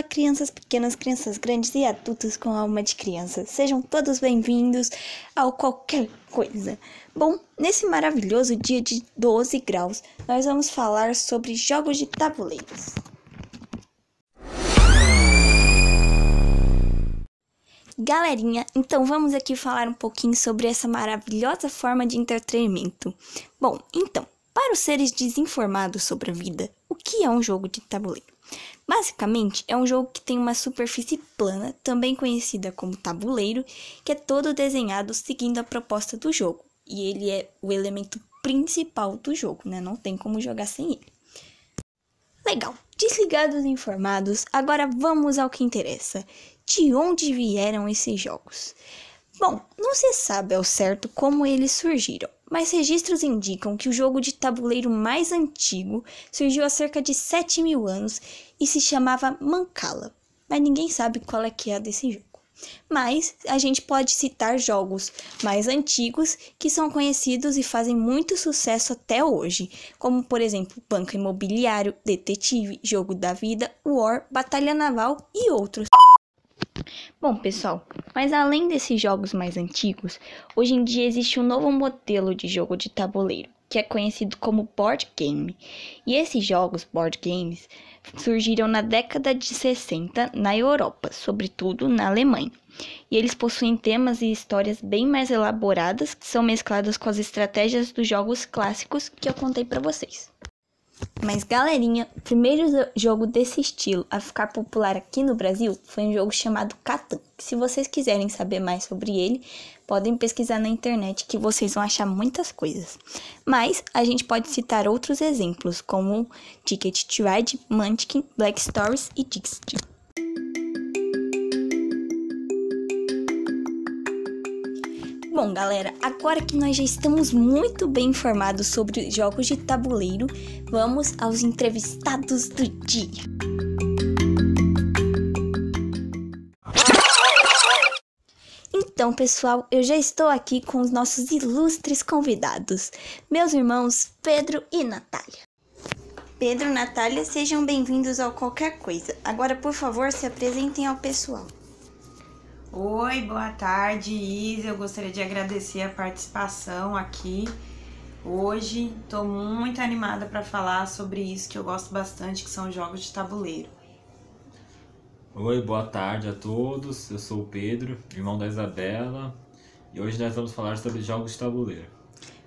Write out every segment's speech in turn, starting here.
Fala crianças pequenas, crianças grandes e adultos com alma de criança. Sejam todos bem-vindos ao qualquer coisa. Bom, nesse maravilhoso dia de 12 graus, nós vamos falar sobre jogos de tabuleiros. Galerinha, então vamos aqui falar um pouquinho sobre essa maravilhosa forma de entretenimento. Bom, então, para os seres desinformados sobre a vida, que é um jogo de tabuleiro? Basicamente, é um jogo que tem uma superfície plana, também conhecida como tabuleiro, que é todo desenhado seguindo a proposta do jogo. E ele é o elemento principal do jogo, né? Não tem como jogar sem ele. Legal, desligados e informados, agora vamos ao que interessa. De onde vieram esses jogos? Bom, não se sabe ao certo como eles surgiram, mas registros indicam que o jogo de tabuleiro mais antigo surgiu há cerca de 7 mil anos e se chamava Mancala, mas ninguém sabe qual é que é desse jogo. Mas a gente pode citar jogos mais antigos que são conhecidos e fazem muito sucesso até hoje, como por exemplo Banco Imobiliário, Detetive, Jogo da Vida, War, Batalha Naval e outros. Bom, pessoal, mas além desses jogos mais antigos, hoje em dia existe um novo modelo de jogo de tabuleiro, que é conhecido como board game. E esses jogos, board games, surgiram na década de 60 na Europa, sobretudo na Alemanha. E eles possuem temas e histórias bem mais elaboradas que são mescladas com as estratégias dos jogos clássicos que eu contei para vocês. Mas galerinha, o primeiro jogo desse estilo a ficar popular aqui no Brasil foi um jogo chamado Catan. Se vocês quiserem saber mais sobre ele, podem pesquisar na internet que vocês vão achar muitas coisas. Mas a gente pode citar outros exemplos, como Ticket to Ride, Munchkin, Black Stories e Dixit. Bom, galera, agora que nós já estamos muito bem informados sobre jogos de tabuleiro, vamos aos entrevistados do dia. Então, pessoal, eu já estou aqui com os nossos ilustres convidados, meus irmãos Pedro e Natália. Pedro e Natália, sejam bem-vindos ao Qualquer Coisa. Agora, por favor, se apresentem ao pessoal. Oi, boa tarde, Isa. Eu gostaria de agradecer a participação aqui hoje. Estou muito animada para falar sobre isso que eu gosto bastante, que são jogos de tabuleiro. Oi, boa tarde a todos. Eu sou o Pedro, irmão da Isabela, e hoje nós vamos falar sobre jogos de tabuleiro.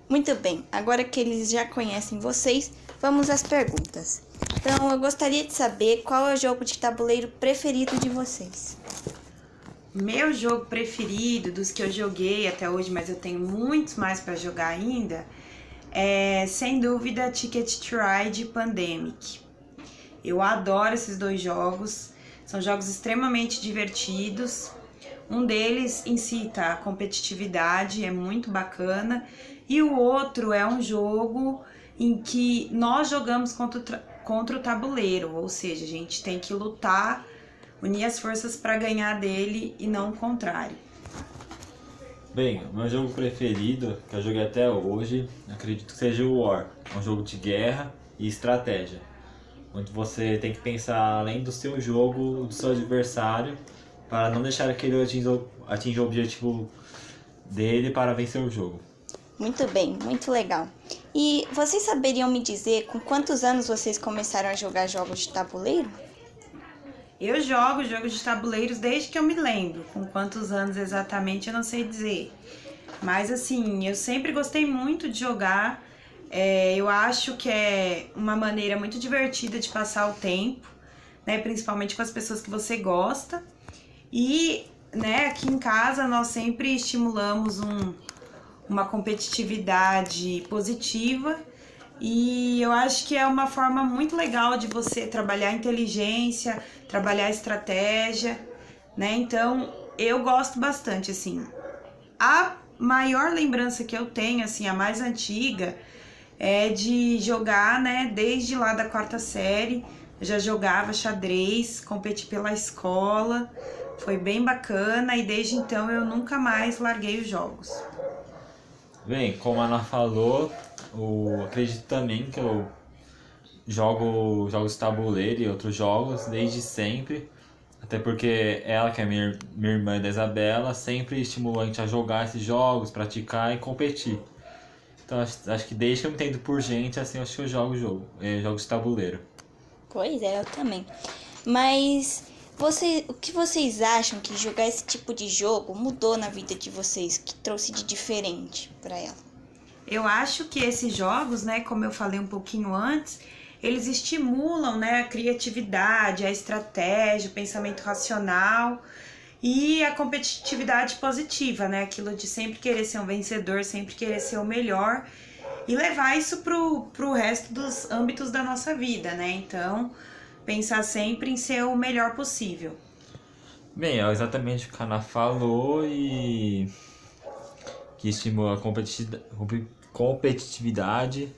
Muito bem, agora que eles já conhecem vocês, vamos às perguntas. Então, eu gostaria de saber qual é o jogo de tabuleiro preferido de vocês. Meu jogo preferido dos que eu joguei até hoje, mas eu tenho muitos mais para jogar ainda, é sem dúvida Ticket to Ride Pandemic. Eu adoro esses dois jogos, são jogos extremamente divertidos. Um deles incita a competitividade, é muito bacana, e o outro é um jogo em que nós jogamos contra o, contra o tabuleiro, ou seja, a gente tem que lutar unir as forças para ganhar dele e não o contrário. Bem, o meu jogo preferido, que eu joguei até hoje, acredito que seja o War. É um jogo de guerra e estratégia, onde você tem que pensar além do seu jogo, do seu adversário, para não deixar aquele atingir, atingir o objetivo dele para vencer o jogo. Muito bem, muito legal. E vocês saberiam me dizer com quantos anos vocês começaram a jogar jogos de tabuleiro? Eu jogo jogos de tabuleiros desde que eu me lembro. Com quantos anos exatamente eu não sei dizer. Mas assim, eu sempre gostei muito de jogar. É, eu acho que é uma maneira muito divertida de passar o tempo, né? Principalmente com as pessoas que você gosta. E, né, aqui em casa nós sempre estimulamos um, uma competitividade positiva e eu acho que é uma forma muito legal de você trabalhar inteligência, trabalhar estratégia, né? Então, eu gosto bastante assim. A maior lembrança que eu tenho, assim, a mais antiga, é de jogar, né, desde lá da quarta série. Eu já jogava xadrez, competi pela escola, foi bem bacana e desde então eu nunca mais larguei os jogos. Bem, como a Ana falou, eu acredito também que eu jogo jogos tabuleiro e outros jogos desde sempre. Até porque ela, que é minha, minha irmã da Isabela, sempre estimulou a gente a jogar esses jogos, praticar e competir. Então acho, acho que desde que eu me entendo por gente, assim, acho que eu jogo jogo, eh, jogos de tabuleiro. Pois é, eu também. Mas você, o que vocês acham que jogar esse tipo de jogo mudou na vida de vocês, que trouxe de diferente para ela? Eu acho que esses jogos, né, como eu falei um pouquinho antes, eles estimulam, né, a criatividade, a estratégia, o pensamento racional e a competitividade positiva, né, aquilo de sempre querer ser um vencedor, sempre querer ser o melhor e levar isso pro, pro resto dos âmbitos da nossa vida, né? Então, pensar sempre em ser o melhor possível. Bem, é exatamente o que a Ana falou e que estimula a competiti- compe- competitividade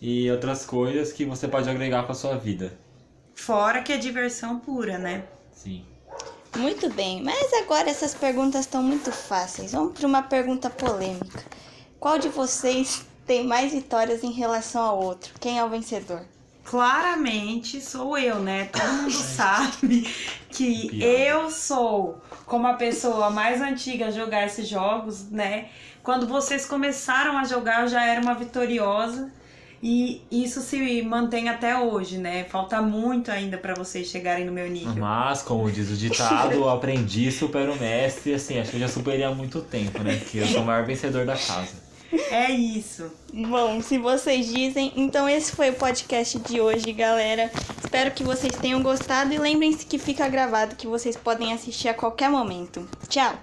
e outras coisas que você pode agregar para sua vida. Fora que é diversão pura, né? Sim. Muito bem, mas agora essas perguntas estão muito fáceis. Vamos para uma pergunta polêmica. Qual de vocês tem mais vitórias em relação ao outro? Quem é o vencedor? Claramente sou eu, né? Todo mundo sabe que Piada. eu sou, como a pessoa mais antiga a jogar esses jogos, né? Quando vocês começaram a jogar, eu já era uma vitoriosa. E isso se mantém até hoje, né? Falta muito ainda pra vocês chegarem no meu nível. Mas, como diz o ditado, o aprendiz supera o mestre. Assim, acho que eu já superei há muito tempo, né? Que eu sou o maior vencedor da casa. É isso. Bom, se vocês dizem, então esse foi o podcast de hoje, galera. Espero que vocês tenham gostado e lembrem-se que fica gravado que vocês podem assistir a qualquer momento. Tchau!